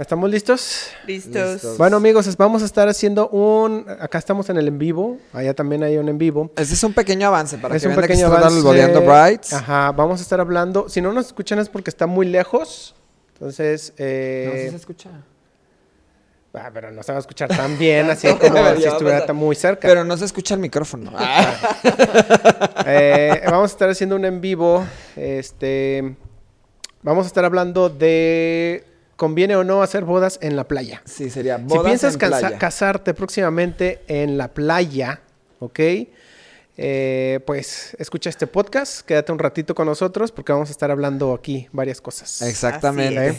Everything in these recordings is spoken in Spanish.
¿Estamos listos? Listos. Listos. Bueno, amigos, vamos a estar haciendo un. Acá estamos en el en vivo. Allá también hay un en vivo. Este es un pequeño avance para es que un vean de que pequeño está avance. boleando Brights. Ajá, vamos a estar hablando. Si no nos escuchan es porque está muy lejos. Entonces, No eh, sé si se escucha. ah, pero no se va a escuchar tan bien, así como si estuviera tan muy cerca. Pero no se escucha el micrófono. Eh, vamos a estar haciendo un en vivo. Este, vamos a estar hablando de conviene o no hacer bodas en la playa. Sí, sería Si bodas piensas en casa- playa. casarte próximamente en la playa, ¿ok? Eh, pues escucha este podcast, quédate un ratito con nosotros porque vamos a estar hablando aquí varias cosas. Exactamente.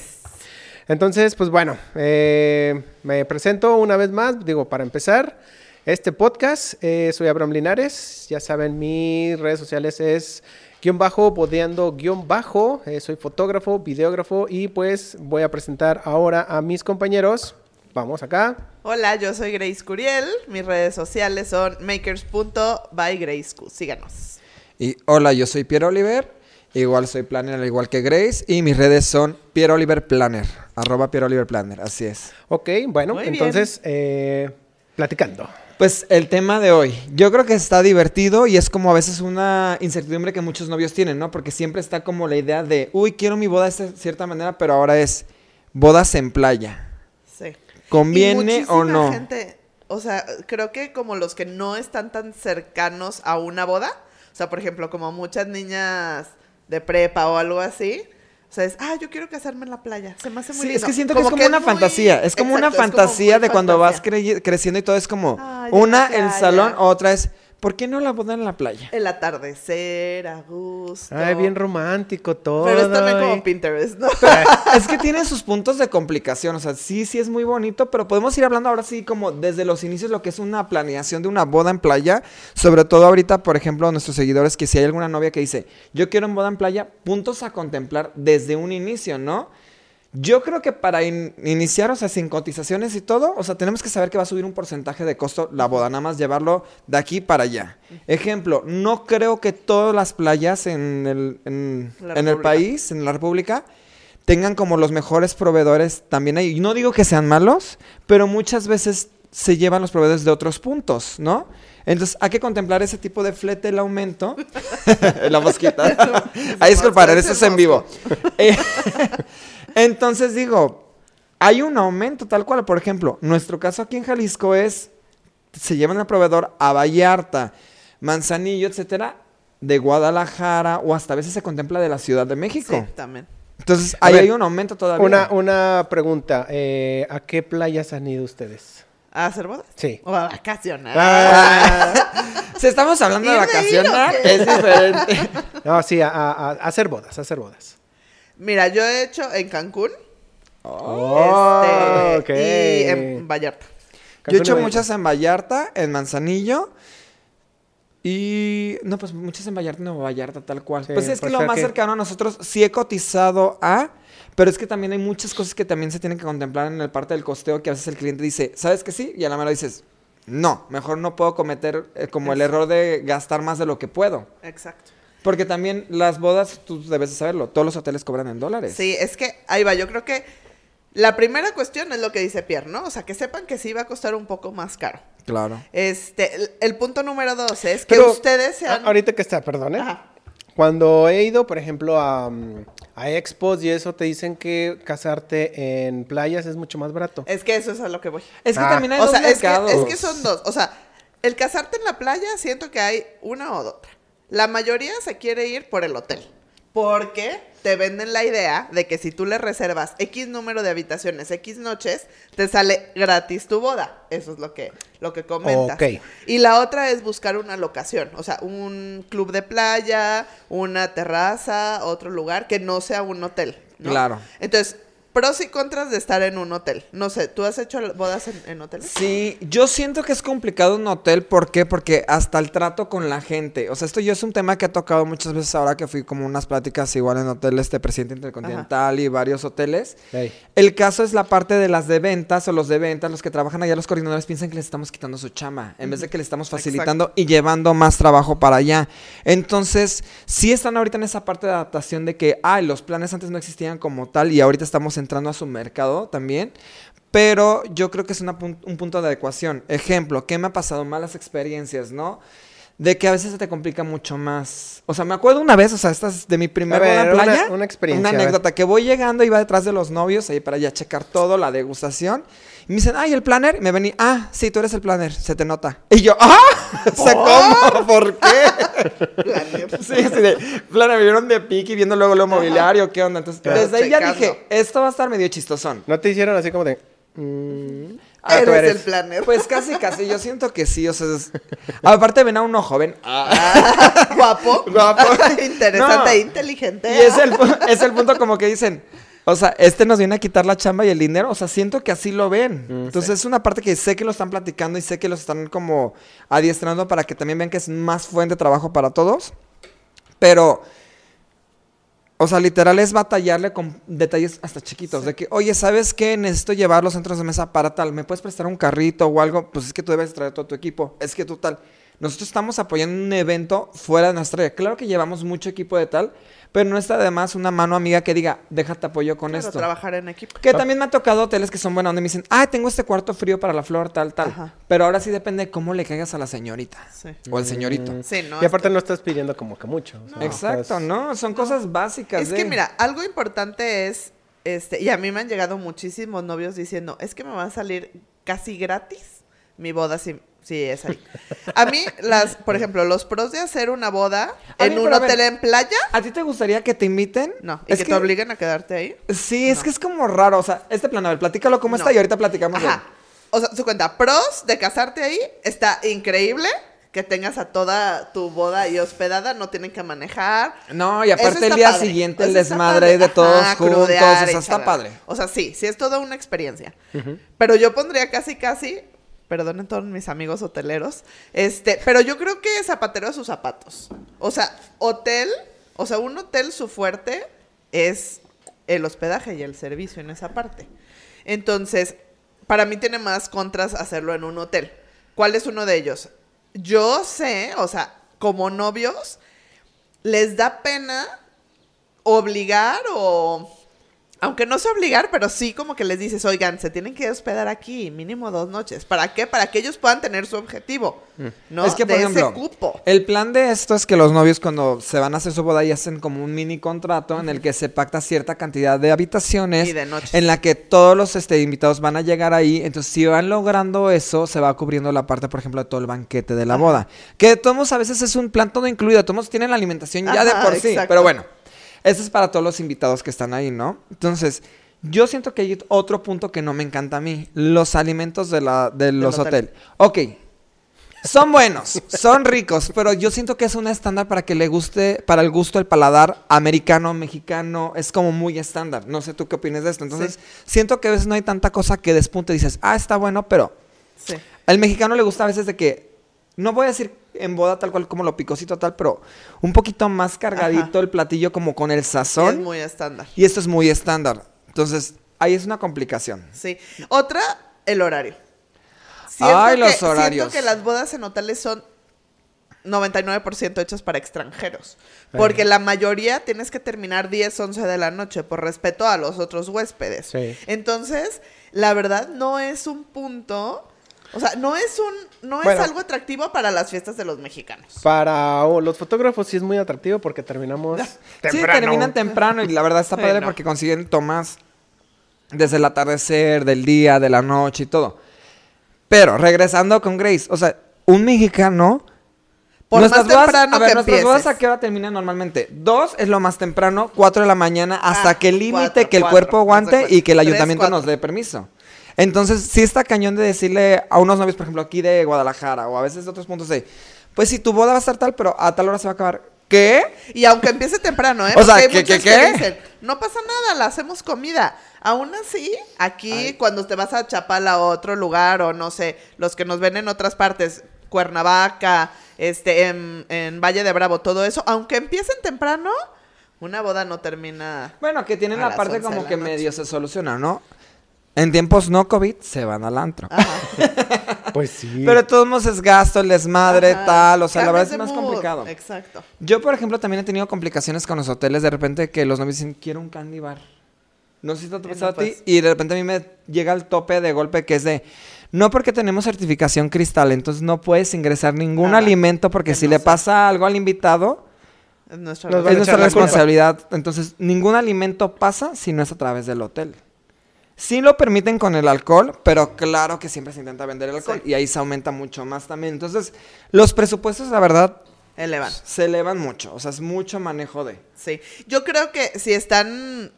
Entonces, pues bueno, eh, me presento una vez más, digo, para empezar, este podcast, eh, soy Abraham Linares, ya saben, mis redes sociales es guion bajo, bodeando guion bajo, eh, soy fotógrafo, videógrafo y pues voy a presentar ahora a mis compañeros. Vamos acá. Hola, yo soy Grace Curiel. Mis redes sociales son makers.bygraceq. Síganos. Y hola, yo soy Pierre Oliver. Igual soy planner, al igual que Grace. Y mis redes son Pierre Oliver Planner. Arroba Pierre Oliver Planner. Así es. Ok, bueno, Muy bien. entonces, eh, platicando. Pues el tema de hoy, yo creo que está divertido y es como a veces una incertidumbre que muchos novios tienen, ¿no? Porque siempre está como la idea de, uy, quiero mi boda de cierta manera, pero ahora es bodas en playa. Sí. Y ¿Conviene o no? gente, o sea, creo que como los que no están tan cercanos a una boda, o sea, por ejemplo, como muchas niñas de prepa o algo así, o sea, es, ah, yo quiero casarme en la playa, se me hace muy Sí, lindo. es que siento que es como una muy- fantasía. Es como una Exacto, fantasía de cuando vas fantasía. crey- creciendo y todo es como Ay, en una el salón, otra es ¿por qué no la boda en la playa? El atardecer, a gusto. Ay, bien romántico todo. Pero es también y- como Pinterest, ¿no? es que tiene sus puntos de complicación, o sea, sí, sí es muy bonito, pero podemos ir hablando ahora sí como desde los inicios lo que es una planeación de una boda en playa, sobre todo ahorita, por ejemplo, a nuestros seguidores que si hay alguna novia que dice, "Yo quiero en boda en playa", puntos a contemplar desde un inicio, ¿no? Yo creo que para in- iniciar, o sea, sin cotizaciones y todo, o sea, tenemos que saber que va a subir un porcentaje de costo la boda, nada más llevarlo de aquí para allá. Ejemplo, no creo que todas las playas en el, en, el país, en la República, tengan como los mejores proveedores también ahí. Y no digo que sean malos, pero muchas veces se llevan los proveedores de otros puntos, ¿no? Entonces hay que contemplar ese tipo de flete, el aumento. la mosquita. Ahí disculpar, Parece eso es en vivo. Eh, Entonces digo, hay un aumento tal cual. Por ejemplo, nuestro caso aquí en Jalisco es, se llevan al proveedor a Vallarta, Manzanillo, etcétera, de Guadalajara o hasta a veces se contempla de la Ciudad de México. Sí, también. Entonces ahí ver, hay un aumento todavía. Una, una pregunta. eh, ¿A qué playas han ido ustedes? ¿A hacer bodas? Sí. O a vacacionar. Ah, si estamos hablando de ¿Y reír o vacacionar, es diferente. No, sí, a, a- a hacer bodas, a hacer bodas. Mira, yo he hecho en Cancún. Oh, este, ok. Y en Vallarta. Yo he hecho muchas en Vallarta, en Manzanillo. Y. No, pues muchas en Vallarta, no Vallarta, tal cual. Sí, pues es que puede lo más que- cercano a nosotros sí he cotizado a. Pero es que también hay muchas cosas que también se tienen que contemplar en el parte del costeo que a veces el cliente dice, ¿sabes que sí? Y a la mera dices, no, mejor no puedo cometer eh, como el error de gastar más de lo que puedo. Exacto. Porque también las bodas, tú debes de saberlo, todos los hoteles cobran en dólares. Sí, es que ahí va. Yo creo que la primera cuestión es lo que dice Pierre, ¿no? O sea, que sepan que sí va a costar un poco más caro. Claro. Este, el, el punto número dos es que Pero, ustedes sean. ahorita que está, perdón, ¿eh? Ajá. Cuando he ido, por ejemplo, a, a expos y eso, te dicen que casarte en playas es mucho más barato. Es que eso es a lo que voy. Es que Ah. también hay O dos sea, es que, mercados. es que son dos. O sea, el casarte en la playa, siento que hay una o otra. La mayoría se quiere ir por el hotel. Porque te venden la idea de que si tú le reservas X número de habitaciones, X noches, te sale gratis tu boda. Eso es lo que, lo que comentas. Ok. Y la otra es buscar una locación, o sea, un club de playa, una terraza, otro lugar que no sea un hotel. ¿no? Claro. Entonces, pros y contras de estar en un hotel. No sé, ¿tú has hecho bodas en, en hoteles? Sí, yo siento que es complicado un hotel, ¿por qué? Porque hasta el trato con la gente, o sea, esto yo es un tema que he tocado muchas veces ahora que fui como unas pláticas igual en hoteles de Presidente Intercontinental y varios hoteles. El caso es la parte de las de ventas o los de ventas, los que trabajan allá, los coordinadores piensan que les estamos quitando su chama, en vez de que les estamos facilitando y llevando más trabajo para allá. Entonces, sí están ahorita en esa parte de adaptación de que, ay, los planes antes no existían como tal y ahorita estamos entrando a su mercado también. Pero yo creo que es una un punto de adecuación. Ejemplo, ¿qué me ha pasado? Malas experiencias, ¿no? De que a veces se te complica mucho más. O sea, me acuerdo una vez, o sea, esta es de mi primer ver, playa. una experiencia, Una anécdota, que voy llegando, iba detrás de los novios ahí para ya checar todo, la degustación. Me dicen, ay, el planner. Y me vení, ah, sí, tú eres el planner, se te nota. Y yo, ah, o sea, ¿cómo? ¿Por qué? Sí, así de, plana, me vieron de pique y viendo luego lo mobiliario, ¿qué onda? Entonces, Claro. desde ahí ya dije, esto va a estar medio chistosón. ¿No te hicieron así como de... mm, Ah, tú eres, el planner. Pues casi, casi, yo siento que sí, o sea, es- aparte ven a uno joven. Ah, guapo. Guapo. Interesante No. e inteligente. Y es el, es el punto como que dicen, o sea, este nos viene a quitar la chamba y el dinero, o sea, siento que así lo ven. Mm, Entonces es una parte que sé que lo están platicando y sé que los están como adiestrando para que también vean que es más fuente de trabajo para todos. Pero, o sea, literal es batallarle con detalles hasta chiquitos. De que, oye, ¿sabes qué? Necesito llevar los centros de mesa para tal. ¿Me puedes prestar un carrito o algo? Pues es que tú debes traer todo tu equipo. Es que tú tal. Nosotros estamos apoyando un evento fuera de nuestra área. Claro que llevamos mucho equipo de tal, pero no está además una mano amiga que diga, déjate apoyo con Claro, esto. trabajar en equipo. Que también me ha tocado hoteles que son buenos donde me dicen, ah, tengo este cuarto frío para la flor, tal, tal. Ajá. Pero ahora sí depende de cómo le caigas a la señorita Sí. o al señorito. mm. Sí, no. y aparte esto- no estás pidiendo como que mucho. o sea, Exacto, estás- ¿no? Son cosas básicas. Es de- que mira, algo importante es, este, y a mí me han llegado muchísimos novios diciendo, es que me va a salir casi gratis mi boda si, si es ahí. A mí, las, por ejemplo, los pros de hacer una boda A en mí, un ver, hotel en playa, ¿A ti te gustaría que te inviten? no, y Es que, te obliguen a quedarte ahí. Sí, es que es como raro. O sea, este plan, a ver, platícalo cómo está y ahorita platicamos Ajá. O sea, su cuenta, pros de casarte ahí, está increíble que tengas a toda tu boda ahí hospedada, no tienen que manejar. No, y aparte el día padre. siguiente el Eso desmadre de todos Ajá, juntos. O y sea, está padre. O sea, sí, sí es toda una experiencia. Pero yo pondría casi, casi, perdonen todos mis amigos hoteleros, este, pero yo creo que zapatero a sus zapatos. O sea, hotel, o sea, un hotel su fuerte es el hospedaje y el servicio en esa parte. Entonces, para mí tiene más contras hacerlo en un hotel. ¿Cuál es uno de ellos? Yo sé, o sea, como novios, les da pena obligar o... Aunque no sé obligar, pero sí como que les dices, oigan, se tienen que hospedar aquí mínimo dos noches. ¿Para qué? Para que ellos puedan tener su objetivo, ¿no? Es que, por de ejemplo, ese cupo. el plan de esto es que los novios cuando se van a hacer su boda y hacen como un mini contrato en el que se pacta cierta cantidad de habitaciones Y de noches. en la que todos los este, invitados van a llegar ahí. Entonces, si van logrando eso, se va cubriendo la parte, por ejemplo, de todo el banquete de la boda. Que de todos a veces es un plan todo incluido. Todos tienen la alimentación ya de por sí. exacto. Pero bueno, eso es para todos los invitados que están ahí, ¿no? Entonces... Yo siento que hay otro punto que no me encanta a mí, los alimentos de, la, de los hotel. hoteles. Ok, son buenos, son ricos, pero yo siento que es un estándar para que le guste, para el gusto del paladar americano, mexicano, es como muy estándar. No sé tú qué opinas de esto. Entonces, siento que a veces no hay tanta cosa que despunte y dices, ah, está bueno, pero Sí. al mexicano le gusta a veces de que, no voy a decir en boda tal cual como lo picosito tal, pero un poquito más cargadito Ajá. el platillo como con el Es sazón. muy estándar. Y esto es muy estándar. Entonces, ahí es una complicación. Sí. Otra, el horario. Ay, los que, horarios. Siento que las bodas en hoteles son 99% hechas para extranjeros. Porque la mayoría tienes que terminar 10, 11 de la noche por respeto a los otros huéspedes. Sí. Entonces, la verdad no es un punto... O sea, no es un no Bueno. es algo atractivo para las fiestas de los mexicanos. Para oh, los fotógrafos sí es muy atractivo porque terminamos Sí, terminan temprano y la verdad está padre no. porque consiguen tomas desde el atardecer, del día, de la noche y todo. Pero regresando con Grace, o sea, un mexicano. Por más temprano a ver, que nuestras bodas a qué hora terminan normalmente? Dos es lo más temprano, cuatro de la mañana, hasta Ah, que el límite que el cuerpo aguante y que el Tres, ayuntamiento nos dé permiso. Entonces, sí está cañón de decirle a unos novios, por ejemplo, aquí de Guadalajara o a veces de otros puntos de, pues si tu boda va a estar tal, pero a tal hora se va a acabar. ¿Qué? Y aunque empiece temprano, ¿eh? O sea, Porque hay ¿qué, muchos qué, que qué? dicen, no pasa nada, la hacemos comida. Aún así, aquí cuando te vas a Chapala o otro lugar, o no sé, los que nos ven en otras partes, Cuernavaca, este, en, en Valle de Bravo, todo eso, aunque empiecen temprano, una boda no termina. Bueno, que tienen la parte 11 de como que noche. medio se soluciona, ¿no? En tiempos no COVID se van al antro. Pues sí. Pero de todos modos es gasto, el desmadre, Ajá. tal. O sea, la verdad es más mood. complicado. Exacto. Yo, por ejemplo, también he tenido complicaciones con los hoteles. De repente que los novios dicen, quiero un candy bar. No sé si te ha pasado a ti. puedes. Y de repente a mí me llega el tope de golpe que es de. No porque tenemos certificación cristal, entonces no puedes ingresar ningún Nada, alimento porque que si no le sea. pasa algo al invitado, Es nuestra es responsabilidad. Entonces, ningún alimento pasa si no es a través del hotel. Sí lo permiten con el alcohol, pero claro que siempre se intenta vender el alcohol Sí. y ahí se aumenta mucho más también. Entonces, los presupuestos, la verdad, Elevan. se elevan mucho. O sea, es mucho manejo de. Sí. Yo creo que si están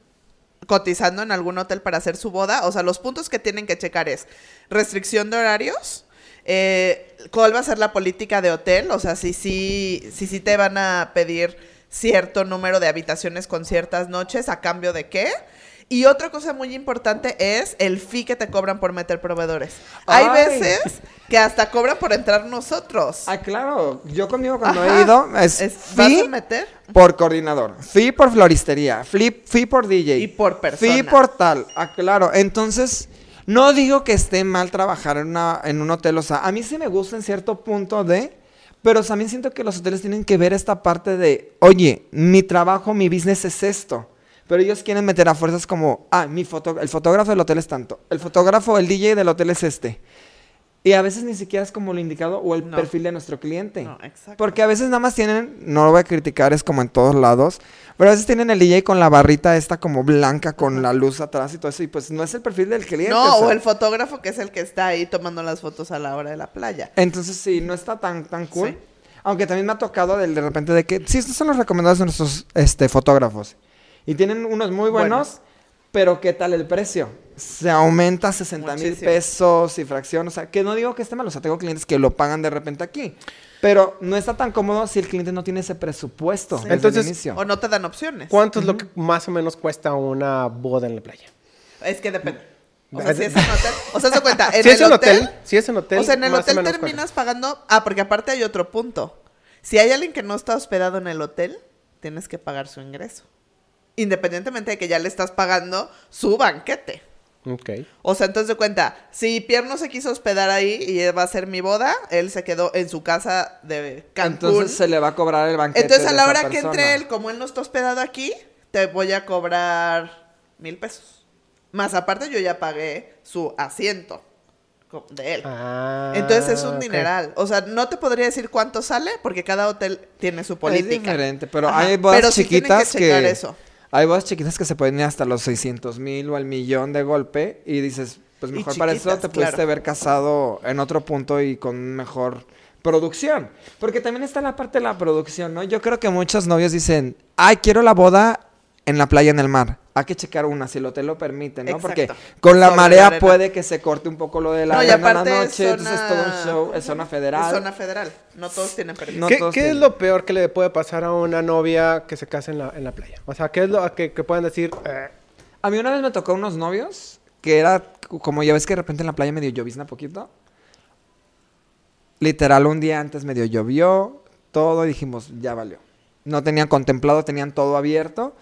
cotizando en algún hotel para hacer su boda, o sea, los puntos que tienen que checar es restricción de horarios, eh, cuál va a ser la política de hotel, o sea, si sí si, si te van a pedir cierto número de habitaciones con ciertas noches, a cambio de qué. Y otra cosa muy importante es el fee que te cobran por meter proveedores. Hay Ay. veces que hasta cobran por entrar nosotros. Ah, claro. Yo conmigo cuando Ajá. he ido es, Es- ¿Vas fee a meter? por coordinador, fee por floristería, fee, fee por DJ. Y por persona. Fee por tal. Ah, claro. Entonces, no digo que esté mal trabajar en, una, en un hotel. O sea, a mí sí me gusta en cierto punto de... Pero también siento que los hoteles tienen que ver esta parte de, oye, mi trabajo, mi business es esto. Pero ellos quieren meter a fuerzas como, ah, mi foto, el fotógrafo del hotel es tanto. El fotógrafo, el DJ del hotel es este. Y a veces ni siquiera es como lo indicado o el No. perfil de nuestro cliente. No, exacto. Porque a veces nada más tienen, no lo voy a criticar, es como en todos lados, pero a veces tienen el DJ con la barrita esta como blanca con la luz atrás y todo eso, y pues no es el perfil del cliente. No, sea. o el fotógrafo que es el que está ahí tomando las fotos a la hora de la playa. Entonces sí, no está tan, tan cool. Sí. Aunque también me ha tocado del- de, repente de que, sí, estos son los recomendados de nuestros este, fotógrafos. Y tienen unos muy buenos, pero ¿qué tal el precio? Se aumenta a 60 mil pesos y fracción. O sea, que no digo que esté mal, o sea, tengo clientes que lo pagan de repente aquí. Pero no está tan cómodo si el cliente no tiene ese presupuesto Sí. desde Entonces, el inicio. O no te dan opciones. ¿Cuánto es lo que más o menos cuesta una boda en la playa? Es que depende. O sea, si es en hotel. O sea, se cuenta. En si el es en hotel. hotel, si es en hotel. o sea, en el hotel terminas pagando. Ah, porque aparte hay otro punto. Si hay alguien que no está hospedado en el hotel, tienes que pagar su ingreso. Independientemente de que ya le estás pagando su banquete. Ok. O sea, entonces de cuenta, si Pierre no se quiso hospedar ahí y va a ser mi boda, él se quedó en su casa de Cancún. Entonces se le va a cobrar el banquete. Entonces a la hora que entre él, como él no está hospedado aquí, te voy a cobrar mil pesos. Más aparte yo ya pagué su asiento de él. Ah, Entonces es un dineral. O sea, no te podría decir cuánto sale porque cada hotel tiene su política. Es diferente, pero Ajá, hay bodas pero sí tienen chiquitas que, checar eso. Hay bodas chiquitas que se pueden ir hasta los 600 mil o al millón de golpe y dices, pues mejor para eso te pudiste claro. haber casado en otro punto y con mejor producción. Porque también está la parte de la producción, ¿no? Yo creo que muchos novios dicen, ay, quiero la boda en la playa, en el mar. Hay que checar una, si el hotel lo permite, ¿no? Porque con la Sobre marea la puede que se corte un poco lo de la No, y en la aparte es noche, entonces zona- todo un show, es zona federal. Es zona federal. No todos tienen permiso. No ¿Qué, todos qué es lo peor que le puede pasar a una novia que se casa en la, en la playa? O sea, ¿qué es lo que, que pueden decir? eh, A mí una vez me tocó unos novios que era como ya ves que de repente en la playa medio llovizna poquito. Literal, un día antes medio llovió, todo, y dijimos, ya valió. No tenían contemplado, tenían todo abierto.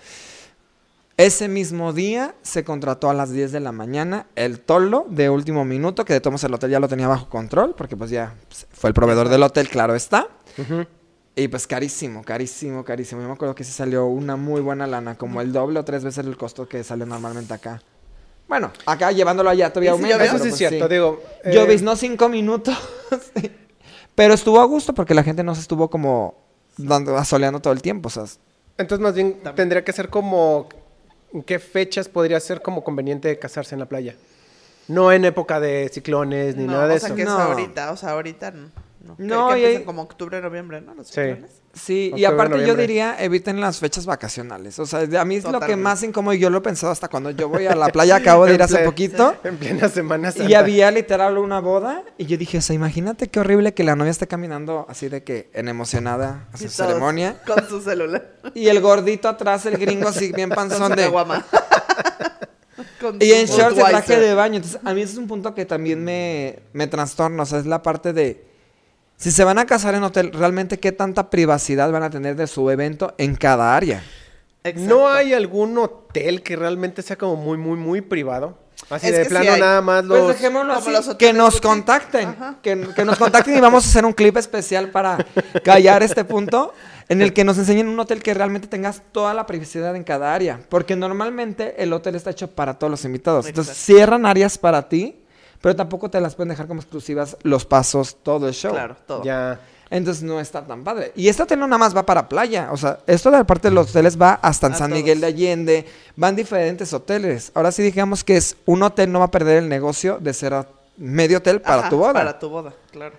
Ese mismo día se contrató a las 10 de la mañana el tolo de último minuto, que de todos el hotel ya lo tenía bajo control, porque pues ya pues, fue el proveedor del hotel, claro está. Y pues carísimo, carísimo, carísimo. Yo me acuerdo que sí salió una muy buena lana, como el doble o tres veces el costo que sale normalmente acá. Bueno, acá llevándolo allá todavía ¿Y si aumenta. llovió? Eso sí es pues cierto, digo. eh, Lloviznó cinco minutos. Pero estuvo a gusto porque la gente no se estuvo como dando, asoleando todo el tiempo. O sea, Entonces, más bien tendría que ser como. ¿En qué fechas podría ser como conveniente casarse en la playa? No en época de ciclones ni No, nada de o eso. sea que No. es ahorita. O sea, ahorita no. No, que- No, que y empiezan como octubre, noviembre, ¿no? Los Sí. ciclones. sí, y Octubre, aparte yo diría, eviten las fechas vacacionales. O sea, de- a mí es lo que más incómodo, y yo lo he pensado hasta cuando yo voy a la playa, acabo de ir hace poquito. En plena Semana Santa. Y había literal una boda y yo dije, o sea, imagínate qué horrible que la novia esté caminando así de que en emocionada a su ceremonia. Con su celular. Y el gordito atrás, el gringo así bien panzón de... Y en shorts Budweiser. traje de baño. Entonces, a mí ese es un punto que también me, me trastorna. O sea, es la parte de... Si se van a casar en hotel, realmente qué tanta privacidad van a tener de su evento en cada área. Exacto. ¿No hay algún hotel que realmente sea como muy, muy, muy privado? Así Es de que sí plano nada más los... Pues dejémoslo así, los que nos boutique. contacten, que, que nos contacten y vamos a hacer un clip especial para callar este punto en el que nos enseñen un hotel que realmente tengas toda la privacidad en cada área, porque normalmente el hotel está hecho para todos los invitados, entonces cierran áreas para ti, pero tampoco te las pueden dejar como exclusivas los pasos, todo el show. Claro, todo. Ya. Entonces no está tan padre. Y este hotel no nada más va para playa. O sea, esto de parte de los hoteles va hasta en A San todos. Miguel de Allende. Van diferentes hoteles. Ahora sí digamos que es un hotel no va a perder el negocio de ser a- medio hotel para Ajá, tu boda. Para tu boda, claro.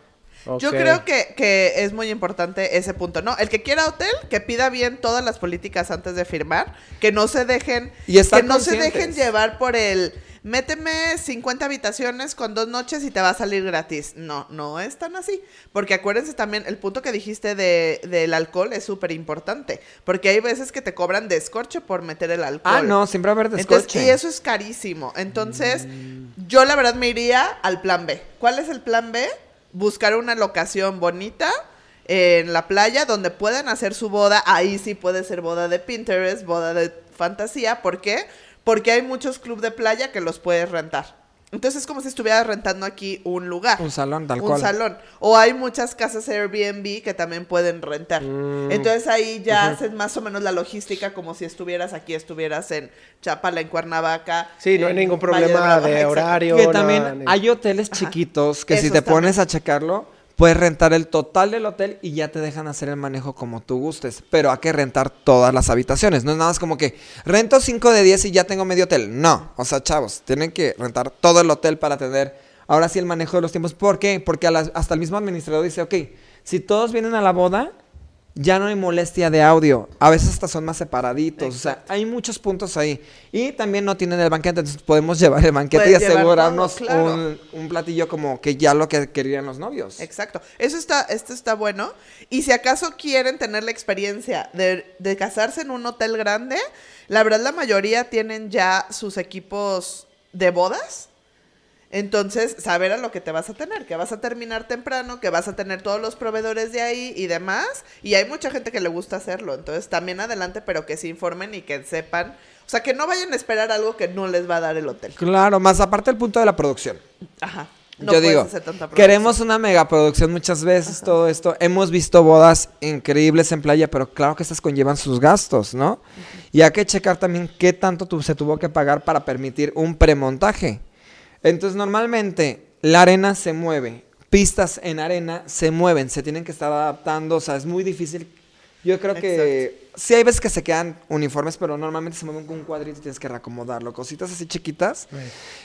Yo creo que, que es muy importante ese punto, ¿no? El que quiera hotel, que pida bien todas las políticas antes de firmar, que no se dejen, Y que no se dejen llevar por el méteme 50 habitaciones con dos noches y te va a salir gratis. No, no es tan así. Porque acuérdense también, el punto que dijiste de, del alcohol es súper importante. Porque hay veces que te cobran descorche por meter el alcohol. Ah, no, siempre va a haber Entonces, descoche. y eso es carísimo. Entonces, yo la verdad me iría al plan B. ¿Cuál es el plan B? Buscar una locación bonita en la playa donde puedan hacer su boda. Ahí sí puede ser boda de Pinterest, boda de fantasía. ¿Por qué? Porque hay muchos clubes de playa que los puedes rentar. Entonces es como si estuvieras rentando aquí un lugar. Un salón, tal un cual. salón. O hay muchas casas Airbnb que también pueden rentar. Mm. Entonces ahí ya haces más o menos la logística como si estuvieras aquí, estuvieras en Chapala, en Cuernavaca. Sí, no hay ningún problema de horario. Que no, también ni- hay hoteles chiquitos que si Esos te pones también. a checarlo, puedes rentar el total del hotel y ya te dejan hacer el manejo como tú gustes. Pero hay que rentar todas las habitaciones. No es nada más como que rento 5 de 10 y ya tengo medio hotel. No. O sea, chavos, tienen que rentar todo el hotel para tener ahora sí el manejo de los tiempos. ¿Por qué? Porque hasta el mismo administrador dice, ok, si todos vienen a la boda, ya no hay molestia de audio. A veces hasta son más separaditos. O sea, hay muchos puntos ahí. Y también no tienen el banquete, entonces podemos llevar el banquete Puedes y asegurarnos todo, claro. un, un platillo como que ya lo que querían los novios. Exacto. Eso está, esto está bueno. Y si acaso quieren tener la experiencia de, de casarse en un hotel grande, la verdad la mayoría tienen ya sus equipos de bodas. Entonces, saber a lo que te vas a tener, que vas a terminar temprano, que vas a tener todos los proveedores de ahí y demás. Y hay mucha gente que le gusta hacerlo. Entonces, también adelante, pero que se informen y que sepan. O sea, que no vayan a esperar algo que no les va a dar el hotel. Claro, más aparte el punto de la producción. Ajá. No Yo digo, hacer tanta producción. queremos una megaproducción muchas veces, todo esto. Hemos visto bodas increíbles en playa, pero claro que estas conllevan sus gastos, ¿no? Y hay que checar también qué tanto tu- se tuvo que pagar para permitir un premontaje. Entonces, normalmente la arena se mueve, pistas en arena se mueven, se tienen que estar adaptando, o sea, es muy difícil. Yo creo que sí hay veces que se quedan uniformes, pero normalmente se mueven con un cuadrito y tienes que reacomodarlo, cositas así chiquitas.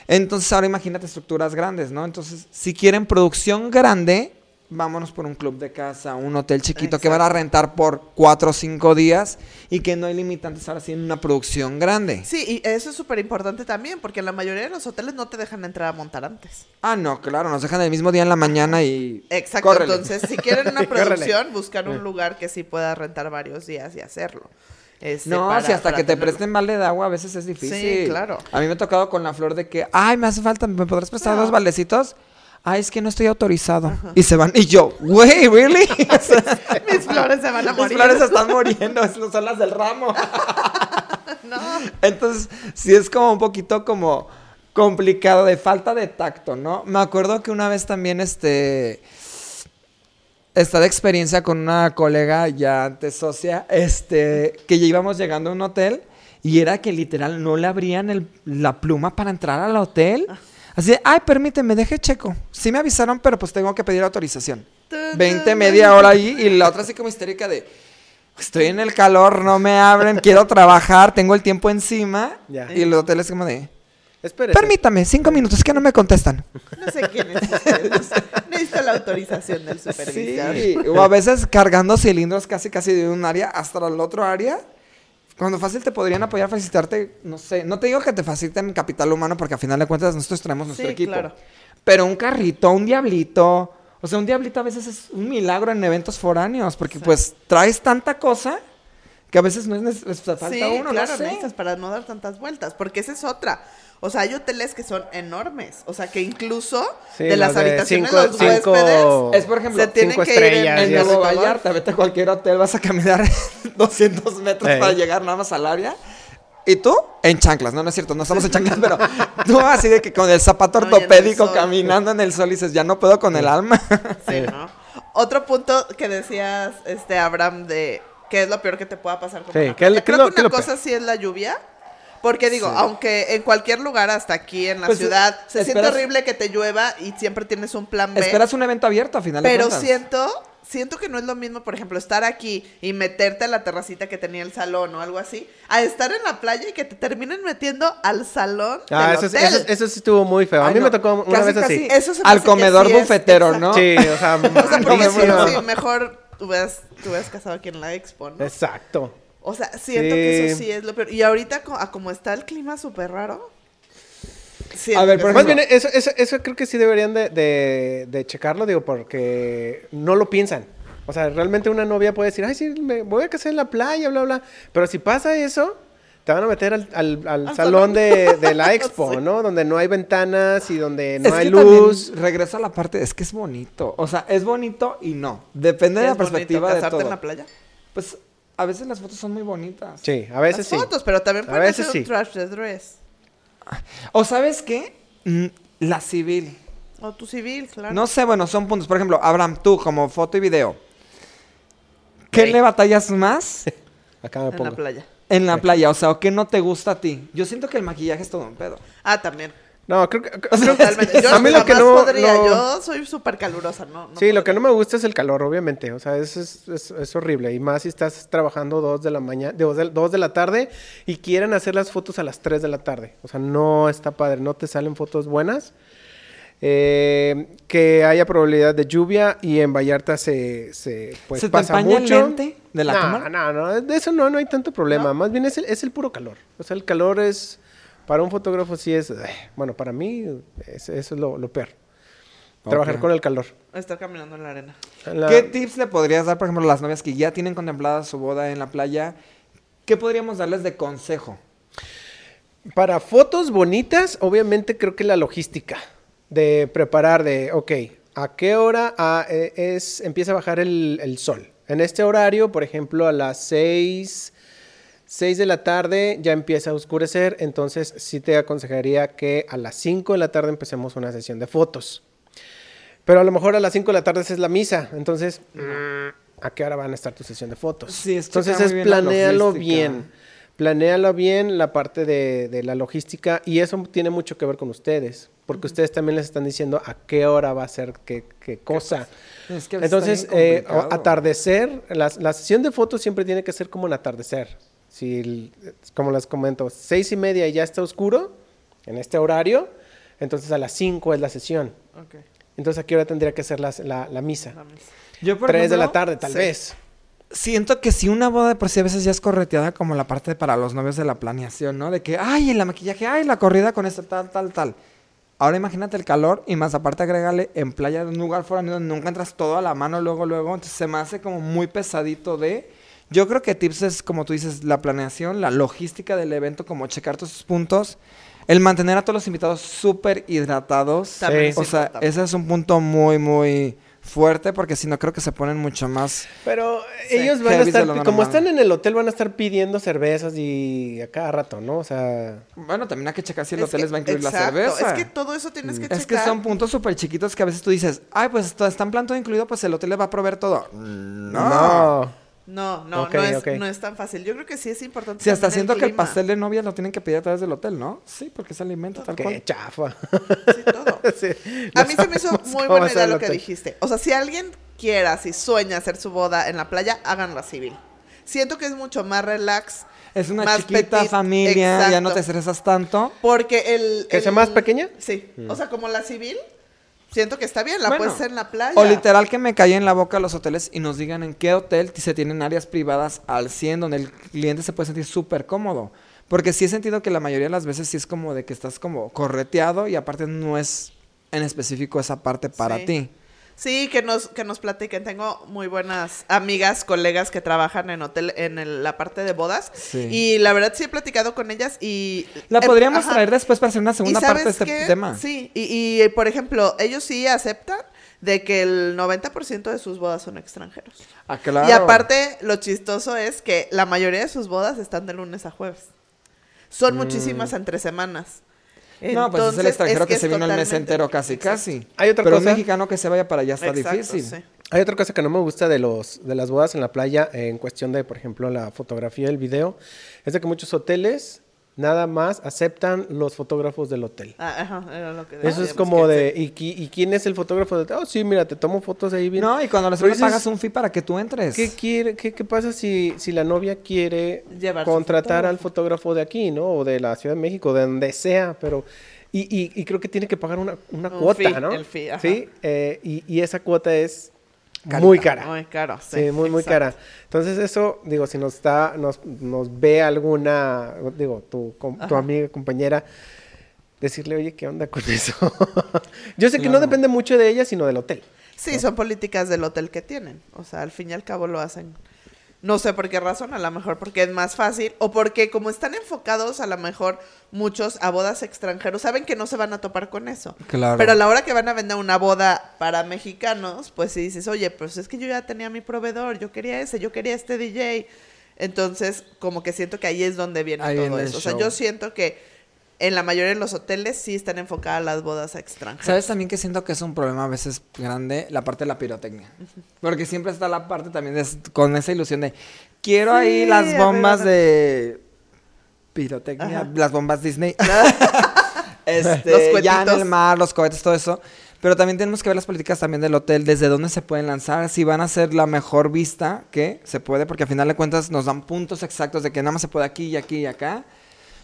Entonces ahora imagínate estructuras grandes, ¿no? Entonces, si quieren producción grande, vámonos por un club de casa, un hotel chiquito que van a rentar por cuatro o cinco días y que no hay limitantes ahora sí en una producción grande. Sí, y eso es súper importante también, porque la mayoría de los hoteles no te dejan entrar a montar antes. Ah, no, claro, nos dejan el mismo día en la mañana y... Exacto, córrele. entonces si quieren una producción, buscar un lugar que sí pueda rentar varios días y hacerlo. Este, No, para- si hasta que te presten balde de agua a veces es difícil. claro. A mí me ha tocado con la flor de que, ay, me hace falta, ¿me podrás prestar No. dos baldecitos? Ay, es que no estoy autorizado. Y se van, y yo, güey, ¿really? O sea, Mis flores se van a Mis morir. flores se están muriendo, son las del ramo. No. Entonces, sí es como un poquito como complicado, de falta de tacto, ¿no? Me acuerdo que una vez también, este, esta de experiencia con una colega ya antes socia, este, que ya íbamos llegando a un hotel y era que literal no le abrían el- la pluma para entrar al hotel. Así de, ay, permíteme, deje checo. Sí me avisaron, pero pues tengo que pedir autorización. 20, media hora ahí y la otra así como histérica de, estoy en el calor, no me abren, quiero trabajar, tengo el tiempo encima. Ya. Y el hotel es como de, Espérese. permítame, cinco minutos, que no me contestan. No sé quién es usted. Necesito la autorización del supervisor. Sí, o a veces cargando cilindros casi casi de un área hasta el otro área. Cuando fácil te podrían apoyar, facilitarte, no sé, no te digo que te faciliten capital humano porque a final de cuentas nosotros traemos nuestro Sí, equipo. claro. Pero un carrito, un diablito, o sea, un diablito a veces es un milagro en eventos foráneos porque pues traes tanta cosa que a veces no es necesario, falta sí, uno, claro, no sé. necesitas para no dar tantas vueltas, porque esa es otra. O sea, hay hoteles que son enormes, o sea, que incluso Sí, de las de habitaciones cinco- los cinco- huéspedes Es por ejemplo, se tienen cinco que ir en, estrellas, En. Nuevo. Vallarta, vete a cualquier hotel, vas a caminar 200 metros para llegar nada más al área. ¿Y tú? En chanclas. No, no es cierto, no estamos en chanclas, pero tú así de que con el zapato No, y en el ortopédico caminando en el sol y dices, ya no puedo con el alma. Sí, ¿no? Otro punto que decías, este, Abraham, de qué es lo peor que te pueda pasar con Sí, una ¿qué es lo- qué es Creo lo- que es una lo cosa sí es la lluvia. Porque digo, aunque en cualquier lugar, hasta aquí en la Pues, ciudad, se siente horrible que te llueva y siempre tienes un plan B. Esperas un evento abierto a final de pero cuentas. siento, siento que no es lo mismo, por ejemplo, estar aquí y meterte a la terracita que tenía el salón o algo así, a estar en la playa y que te terminen metiendo al salón Ah, del eso, hotel. eso, eso sí estuvo muy feo. A Ay, mí no, me tocó una casi, vez así. casi Eso se me Al comedor sí es- bufetero, ¿no? Sí, o sea, O sea, no porque sí, sí, mejor tú hubieras, tú hubieras casado aquí en la expo, ¿no? Exacto. O sea, siento que eso Sí. es lo peor. Y ahorita, a como está el clima súper raro. siento A ver, por ejemplo- bien, eso, eso, eso creo que sí deberían de, de, de checarlo, digo, porque no lo piensan. O sea, realmente una novia puede decir, ay, sí, me voy a casar en la playa, bla, bla. Pero si pasa eso, te van a meter al, al- al Al salón salón. de, de la expo, Sí. ¿no? Donde no hay ventanas y donde no es hay que luz. regreso a la parte, es que es bonito. O sea, es bonito y no. Depende de la bonito perspectiva de casarte todo. en la playa. Pues a veces las fotos son muy bonitas. Sí, a veces Las sí. fotos, pero también A veces sí. un trash de dress. O sabes qué? Mm, La civil. O tu civil, claro. No sé, bueno, son puntos. Por ejemplo, Abraham, tú como foto y video. ¿Qué le batallas más Acá me en la pongo. playa. en la playa? O sea, ¿o qué no te gusta a ti? Yo siento que el maquillaje es todo un pedo. Ah, también. No, creo que... creo- Totalmente. Yo a mí lo que no... podría. no- Yo soy súper calurosa, ¿no? no Sí, lo que no me gusta es el calor, obviamente. O sea, es, es, es- es horrible. Y más si estás trabajando dos de la mañana, dos de, dos de la tarde y quieren hacer las fotos a las 3 de la tarde. O sea, no está padre, no te salen fotos buenas. Eh, que haya probabilidad de lluvia y en Vallarta se, se, pues, ¿Se te pasa empaña el mucho. lente de la no, cámara? No, no, de eso no, no hay tanto problema. ¿No? Más bien es el, es el puro calor. O sea, el calor es, para un fotógrafo sí es, eh, bueno, para mí es- eso es lo, lo peor. Trabajar con el calor. Estar caminando en la arena. La- ¿Qué tips le podrías dar, por ejemplo, a las novias que ya tienen contemplada su boda en la playa? ¿Qué podríamos darles de consejo? Para fotos bonitas, obviamente creo que la logística de preparar de, ok, ¿a qué hora eh, es, empieza a bajar el, el sol? En este horario, por ejemplo, a las 6, 6 de la tarde ya empieza a oscurecer, entonces sí te aconsejaría que a las 5 de la tarde empecemos una sesión de fotos. Pero a lo mejor a las 5 de la tarde es la misa, entonces, mm, ¿a qué hora van a estar tu sesión de fotos? Sí, entonces es bien logística. bien. Planéalo bien la parte de, de la logística y eso tiene mucho que ver con ustedes, porque ustedes también les están diciendo a qué hora va a ser qué, qué cosa. Es que Entonces, eh, atardecer, la, la sesión de fotos siempre tiene que ser como en atardecer. Si, el- como les comento, seis y media y ya está oscuro, en este horario, entonces a las cinco es la sesión. Entonces, ¿a qué hora tendría que ser la, la- la misa? la misa. Yo, por Tres de la tarde, tal sí. vez. Siento que si una boda de por sí a veces ya es correteada como la parte para los novios de la planeación, ¿no? De que, ay, en la maquillaje, ay, la corrida con esto, tal, tal, tal. Ahora imagínate el calor y más aparte agrégale en playa de un lugar foráneo donde nunca entras todo a la mano luego, luego. Entonces se me hace como muy pesadito de... Yo creo que tips es, como tú dices, la planeación, la logística del evento, como checar todos sus puntos. El mantener a todos los invitados súper hidratados. También Sí. O sea, importante. ese es un punto muy, muy fuerte porque si no creo que se ponen mucho más... Pero Sí. ellos van a estar, como normal. están en el hotel, van a estar pidiendo cervezas y a cada rato, ¿no? O sea, Bueno, también hay que checar si el hotel que- les va a incluir exacto, la cerveza. Es que todo eso tienes que checar. Es que son puntos súper chiquitos que a veces tú dices, ay, pues está en plan todo incluido, pues el hotel le va a proveer todo. No. no. No, no, no, es, ok. no es tan fácil. Yo creo que sí es importante. Si hasta siento que el pastel de novia lo tienen que pedir a través del hotel, ¿no? Sí, porque es alimento tal Qué cual. chafa. Sí, todo. Sí, A mí se me hizo muy buena idea lo que dijiste. O sea, si alguien quiera, si sueña hacer su boda en la playa, háganla civil. Siento que es mucho más relax. Es una más chiquita petit, familia, ya no te estresas tanto. Porque el. ¿Que sea más pequeña? Sí. O sea, como la civil, siento que está bien. La Bueno, puedes hacer en la playa. O literal que me cae en la boca los hoteles y nos digan en qué hotel se tienen áreas privadas al 100 donde el cliente se puede sentir súper cómodo. Porque sí he sentido que la mayoría de las veces sí es como de que estás como correteado y aparte no es en específico esa parte para Sí. ti. Sí, que nos, que nos platiquen. Tengo muy buenas amigas, colegas que trabajan en hotel, en el- la parte de bodas. Sí. Y la verdad sí he platicado con ellas y... La eh, podríamos traer después para hacer una segunda ¿Y parte de este qué? tema. Sí, y, y, por ejemplo, ellos sí aceptan de que el 90% de sus bodas son extranjeros. Ah, claro. Y aparte, lo chistoso es que la mayoría de sus bodas están de lunes a jueves. Son muchísimas entre semanas. No, pues es el extranjero que, es se vino el mes entero casi, Exacto. casi. Hay otra Pero cosa- un mexicano que se vaya para allá está Exacto, difícil. sí. Hay otra cosa que no me gusta de los de las bodas en la playa en cuestión de, por ejemplo, la fotografía y el video, es de que muchos hoteles nada más aceptan los fotógrafos del hotel. Ah, ajá, era lo que Eso es decíamos como que de, ¿y, qui- y quién es el fotógrafo del hotel? Oh, sí, mira, te tomo fotos ahí bien. No, y cuando le dices, pagas un fee para que tú entres. ¿Qué, quiere, qué, qué pasa si, si la novia quiere Llevar contratar al fotógrafo. fotógrafo de aquí, ¿no? O de la Ciudad de México, de donde sea, pero... Y, y, y creo que tiene que pagar una, una Un cuota, fee, ¿no? el fee, ajá. Sí, eh, y, y esa cuota es Carita. muy cara. Muy caro, sí. Sí, muy, muy exacto. cara. Entonces eso, digo, si nos está, nos, nos ve alguna, digo, tu, com- tu amiga, compañera, decirle, oye, ¿qué onda con eso? Yo sé que no depende mucho de ella, sino del hotel. Sí, son políticas del hotel que tienen. O sea, al fin y al cabo lo hacen. No sé por qué razón, a lo mejor porque es más fácil o porque como están enfocados a lo mejor muchos a bodas extranjeros, saben que no se van a topar con eso. Claro. Pero a la hora que van a vender una boda para mexicanos, pues si dices, oye, pues es que yo ya tenía mi proveedor, yo quería ese, yo quería este DJ. Entonces, como que siento que ahí es donde viene Ahí todo eso. O sea, yo siento que en la mayoría de los hoteles sí están enfocadas las bodas extranjeras. ¿Sabes también que siento que es un problema a veces grande? La parte de la pirotecnia. Porque siempre está la parte también de, con esa ilusión de, quiero ahí las bombas de pirotecnia, Ajá. las bombas Disney. este, Los ya en el mar, los cohetes, todo eso. Pero también tenemos que ver las políticas también del hotel, desde dónde se pueden lanzar, si van a ser la mejor vista que se puede, porque al final de cuentas nos dan puntos exactos de que nada más se puede aquí y aquí y acá.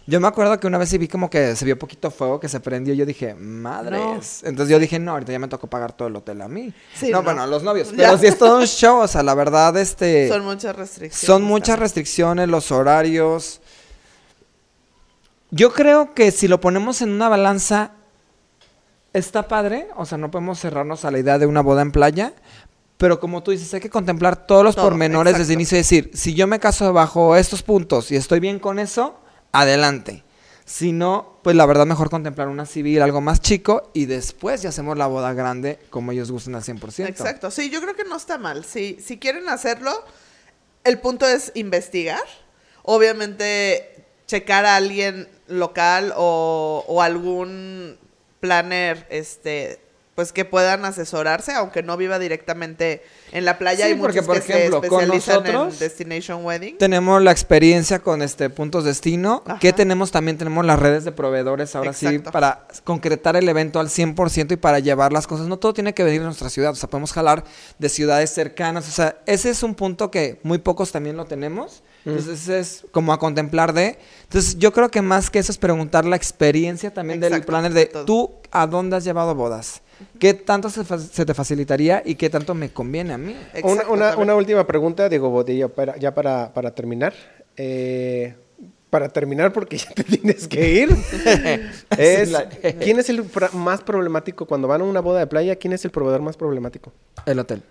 Yo me acuerdo que una vez sí vi como que se vio poquito fuego que se prendió y yo dije, madres. Entonces yo dije, no, ahorita ya me tocó pagar todo el hotel a mí. Sí, no, no. bueno, a los novios. Ya. Pero sí es todo un show, o sea, la verdad, este... Son muchas restricciones. Son muchas también. restricciones, los horarios. Yo creo que si lo ponemos en una balanza, está padre. O sea, no podemos cerrarnos a la idea de una boda en playa. Pero como tú dices, hay que contemplar todos los Todo, pormenores desde el inicio y decir, si yo me caso bajo estos puntos y estoy bien con eso, adelante. Si no, pues la verdad mejor contemplar una civil, algo más chico, y después ya hacemos la boda grande como ellos gusten al 100%. Exacto, sí, yo creo que no está mal. Si, si quieren hacerlo, el punto es investigar. Obviamente, checar a alguien local o, o algún planner, este, pues que puedan asesorarse, aunque no viva directamente en la playa. Sí, Hay porque, muchos por que ejemplo, se con especializan nosotros en Destination Wedding. Tenemos la experiencia con este puntos destino. Ajá. que tenemos? También tenemos las redes de proveedores ahora sí Exacto. para concretar el evento al 100% y para llevar las cosas. No todo tiene que venir de nuestra ciudad, o sea, podemos jalar de ciudades cercanas. O sea, ese es un punto que muy pocos también lo tenemos. Entonces ese es como a contemplar de. Entonces yo creo que más que eso es preguntar la experiencia también del Exacto, planner de todo. tú a dónde has llevado bodas. ¿Qué tanto se, fa- se te facilitaría y qué tanto me conviene a mí? Una, una, última pregunta, digo, Bodillo, para, ya para, para terminar. Eh, para terminar, porque ya te tienes que ir. es, ¿Quién es el más problemático cuando van a una boda de playa? ¿Quién es el proveedor más problemático? El hotel.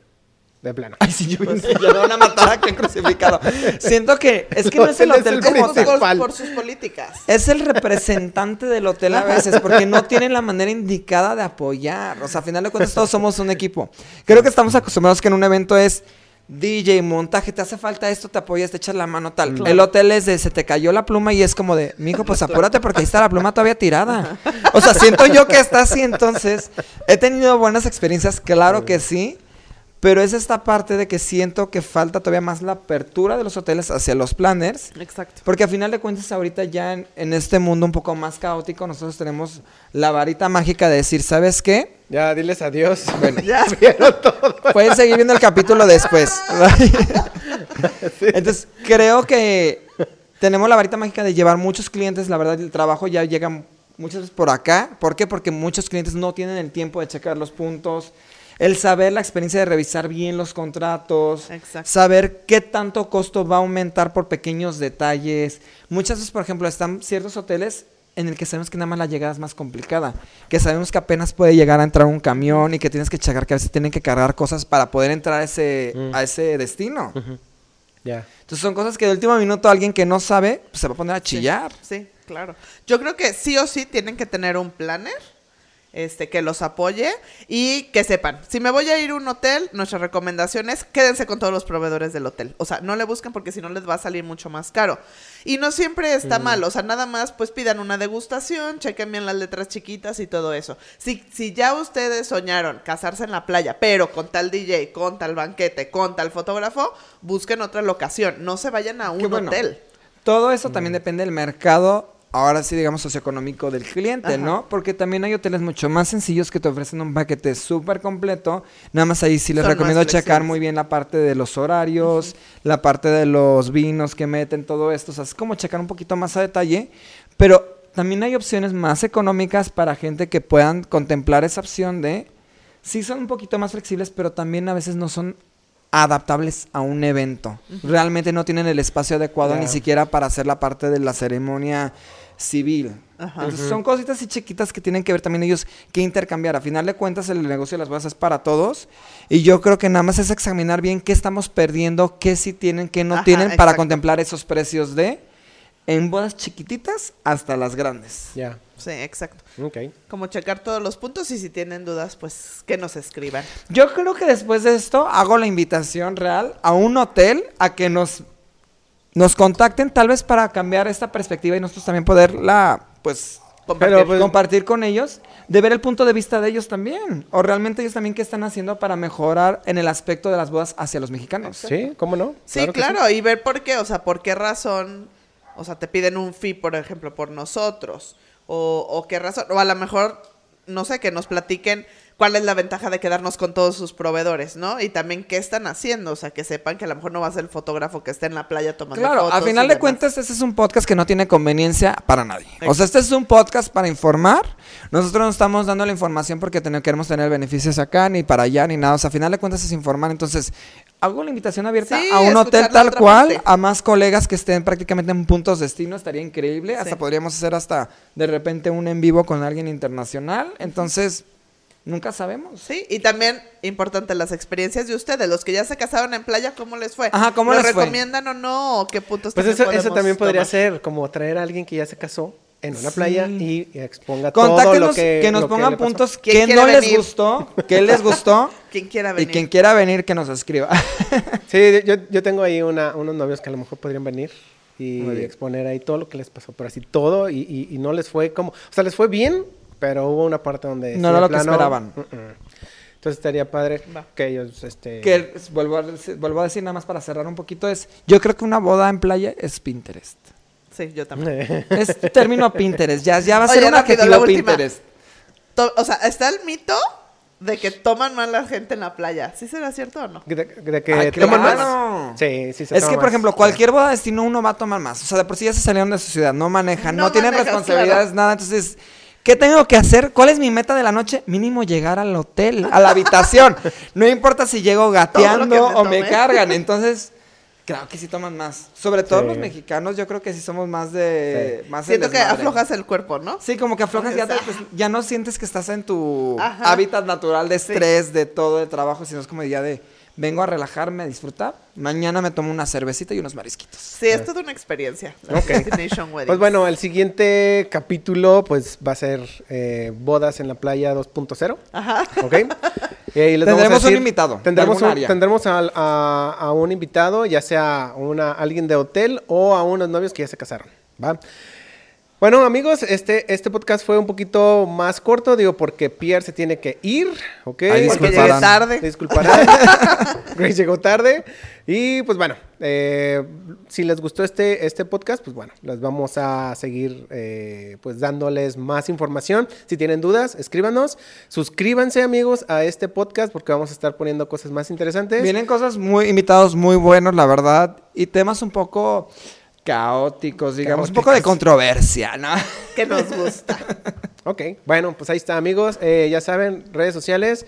De plano. Ay, sí, yo pensé, ya me van a matar aquí crucificado. Siento que es que no es el Hotel es el como Por- por, sus políticas. Es el representante del hotel a veces, porque no tienen la manera indicada de apoyar. O sea, a final de cuentas todos somos un equipo. Creo que estamos acostumbrados que en un evento es DJ, montaje, te hace falta esto, te apoyas, te echas la mano tal. Claro. El hotel es de se te cayó la pluma y es como de, mijo, pues apúrate porque ahí está la pluma todavía tirada. O sea, siento yo que está así, entonces he tenido buenas experiencias, claro que sí. Pero es esta parte de que siento que falta todavía más la apertura de los hoteles hacia los planners. Exacto. Porque a final de cuentas ahorita ya en, en este mundo un poco más caótico nosotros tenemos la varita mágica de decir, ¿sabes qué? Ya, diles adiós. Bueno, Ya. vieron todo. Pueden seguir viendo el capítulo después. Entonces creo que tenemos la varita mágica de llevar muchos clientes, la verdad el trabajo ya llega muchas veces por acá. ¿Por qué? Porque muchos clientes no tienen el tiempo de checar los puntos. El saber la experiencia de revisar bien los contratos, Exacto. saber qué tanto costo va a aumentar por pequeños detalles. Muchas veces, por ejemplo, están ciertos hoteles en el que sabemos que nada más la llegada es más complicada, que sabemos que apenas puede llegar a entrar un camión y que tienes que checar que a veces tienen que cargar cosas para poder entrar a ese, Mm. a ese destino. Ya. Entonces son cosas que de último minuto alguien que no sabe pues, se va a poner a chillar. Sí, claro. Yo creo que sí o sí tienen que tener un planner este, que los apoye y que sepan, si me voy a ir a un hotel, nuestra recomendación es quédense con todos los proveedores del hotel. O sea, no le busquen porque si no les va a salir mucho más caro. Y no siempre está mal, o sea, nada más pues pidan una degustación, chequen bien las letras chiquitas y todo eso. Si, si ya ustedes soñaron casarse en la playa, pero con tal DJ, con tal banquete, con tal fotógrafo, busquen otra locación, no se vayan a un bueno. hotel. Todo eso también depende del mercado, ahora sí, digamos, socioeconómico del cliente, Ajá. ¿no? Porque también hay hoteles mucho más sencillos que te ofrecen un paquete súper completo. Nada más ahí sí les Son recomiendo checar muy bien la parte de los horarios, la parte de los vinos que meten, todo esto. O sea, es como checar un poquito más a detalle. Pero también hay opciones más económicas para gente que puedan contemplar esa opción de... Sí son un poquito más flexibles, pero también a veces no son adaptables a un evento. Realmente no tienen el espacio adecuado ni siquiera para hacer la parte de la ceremonia civil. Ajá. Entonces, son cositas y chiquitas que tienen que ver también ellos que intercambiar. A final de cuentas, el negocio de las bodas es para todos. Y yo creo que nada más es examinar bien qué estamos perdiendo, qué sí tienen, qué no Ajá, tienen, para contemplar esos precios de en bodas chiquititas hasta las grandes. Ya. Sí, exacto. Ok. Como checar todos los puntos y si tienen dudas, pues que nos escriban. Yo creo que después de esto hago la invitación real a un hotel a que nos, nos contacten tal vez para cambiar esta perspectiva y nosotros también poderla, pues, Compartir. Pero, pues, compartir con ellos, de ver el punto de vista de ellos también. O realmente ellos también qué están haciendo para mejorar en el aspecto de las bodas hacia los mexicanos. Sí, ¿cómo no? Sí, claro, y ver por qué, o sea, por qué razón, o sea, te piden un fee, por ejemplo, por nosotros, o, o qué razón, o a lo mejor, no sé, que nos platiquen cuál es la ventaja de quedarnos con todos sus proveedores, ¿no? Y también qué están haciendo, o sea, que sepan que a lo mejor no va a ser el fotógrafo que esté en la playa tomando Claro, fotos. a final de cuentas, este es un podcast que no tiene conveniencia para nadie. O sea, este es un podcast para informar. Nosotros no estamos dando la información porque ten- queremos tener beneficios acá, ni para allá, ni nada. O sea, a final de cuentas es informar. Entonces, hago la invitación abierta Sí, a un hotel tal cual, parte. a más colegas que estén prácticamente en puntos destino. Estaría increíble. Hasta podríamos hacer hasta de repente un en vivo con alguien internacional. Entonces, nunca sabemos. Sí, y también importante las experiencias de ustedes, los que ya se casaron en playa, ¿cómo les fue? Ajá, ¿cómo ¿Lo les fue? recomiendan o no? ¿O qué puntos Pues eso, eso también podría tomar? ser, como traer a alguien que ya se casó en una Sí. playa y exponga todo lo Contáctenos, que que, nos lo pongan puntos ¿Quién que no les gustó, que les gustó. Quien quiera Y venir. quien quiera venir, que nos escriba. Sí, yo, yo tengo ahí una, unos novios que a lo mejor podrían venir y exponer ahí todo lo que les pasó, pero así todo y, y- y no les fue como, o sea, les fue bien, pero hubo una parte donde... No era lo que esperaban. mm, mm. Entonces estaría padre Va. que ellos, este... que vuelvo, a, decir- vuelvo a decir nada más para cerrar un poquito, es, yo creo que una boda en playa es Pinterest. Sí, yo también. Es término Pinterest, ya, ya va a Oye, ser un rápido, adjetivo. Pinterest. To- o sea, está el mito de que toman más la gente en la playa. ¿Sí será cierto o no? De, de que Ay, toman claro. más. Sí, sí se Es toma que, por más. ejemplo, cualquier boda de destino uno va a tomar más. O sea, de por sí ya se salieron de su ciudad, no manejan, no, No tienen manejas, responsabilidades, claro. nada. Entonces, ¿qué tengo que hacer? ¿Cuál es mi meta de la noche? Mínimo llegar al hotel, a la habitación. No importa si llego gateando me o me cargan. Entonces, creo que sí toman más. Sobre todo Sí. los mexicanos, yo creo que sí somos más de... Más Siento que aflojas el cuerpo, ¿no? Sí, como que aflojas, ya, te- pues, ya no sientes que estás en tu Ajá. hábitat natural de estrés, de todo, de trabajo, sino es como ya de vengo a relajarme, a disfrutar. Mañana me tomo una cervecita y unos marisquitos. Sí, es toda una experiencia. la Ok. Destination Weddings. Pues bueno, el siguiente capítulo pues va a ser eh, bodas en la playa 2.0, Ajá. ¿ok? Y ahí les vamos a Tendremos un decir- invitado Tendremos, un, área. tendremos al- a, a un invitado, ya sea una, alguien de hotel o a unos novios que ya se casaron, ¿va? Bueno, amigos, este, este podcast fue un poquito más corto, digo, porque Pierre se tiene que ir, ¿ok? Ay, Porque llegué tarde. Disculparán. Grace llegó tarde. Y pues bueno, eh, si les gustó este, este podcast, pues bueno, les vamos a seguir eh, pues dándoles más información. Si tienen dudas, escríbanos. Suscríbanse, amigos, a este podcast porque vamos a estar poniendo cosas más interesantes. Vienen cosas muy, invitados muy buenos, la verdad, y temas un poco caóticos, digamos, un poco de controversia, ¿no? Que nos gusta. Ok, bueno, pues ahí está, amigos. Eh, ya saben, redes sociales.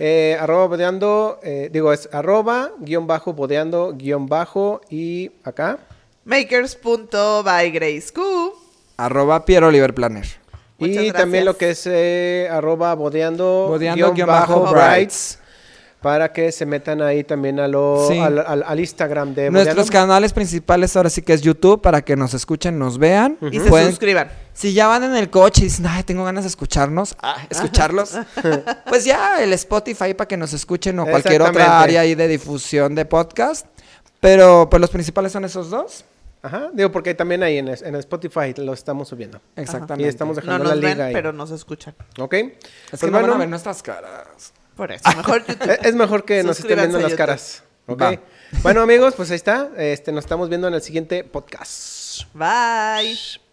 eh, arroba bodeando, eh, digo, es arroba, guion bajo, bodeando, guion bajo, y acá. Makers.bygraceq. Arroba Piero Oliver Planner. Muchas y también lo que es eh, arroba bodeando, Bodeando guion guion bajo bajo brights. Para que se metan ahí también a lo, Sí. al, al- al Instagram de Nuestros canales principales ahora sí que es YouTube para que nos escuchen, nos vean. Y se Pueden- suscriban. Si ya van en el coche y dicen, ay, tengo ganas de escucharnos, ah, escucharlos, pues ya el Spotify para que nos escuchen o cualquier otra área ahí de difusión de podcast. Pero pues los principales son esos dos. Ajá, digo, porque también ahí en, en Spotify lo estamos subiendo. Exactamente. Y estamos No dejando nos la ven, liga ahí. pero nos escuchan. ¿Ok? Es Pues que no van bueno, a ver nuestras caras. Por eso, mejor YouTube. es mejor que nos estén viendo las caras. ¿Ok? Va. Bueno, amigos, pues ahí está. Este, nos estamos viendo en el siguiente podcast. Bye.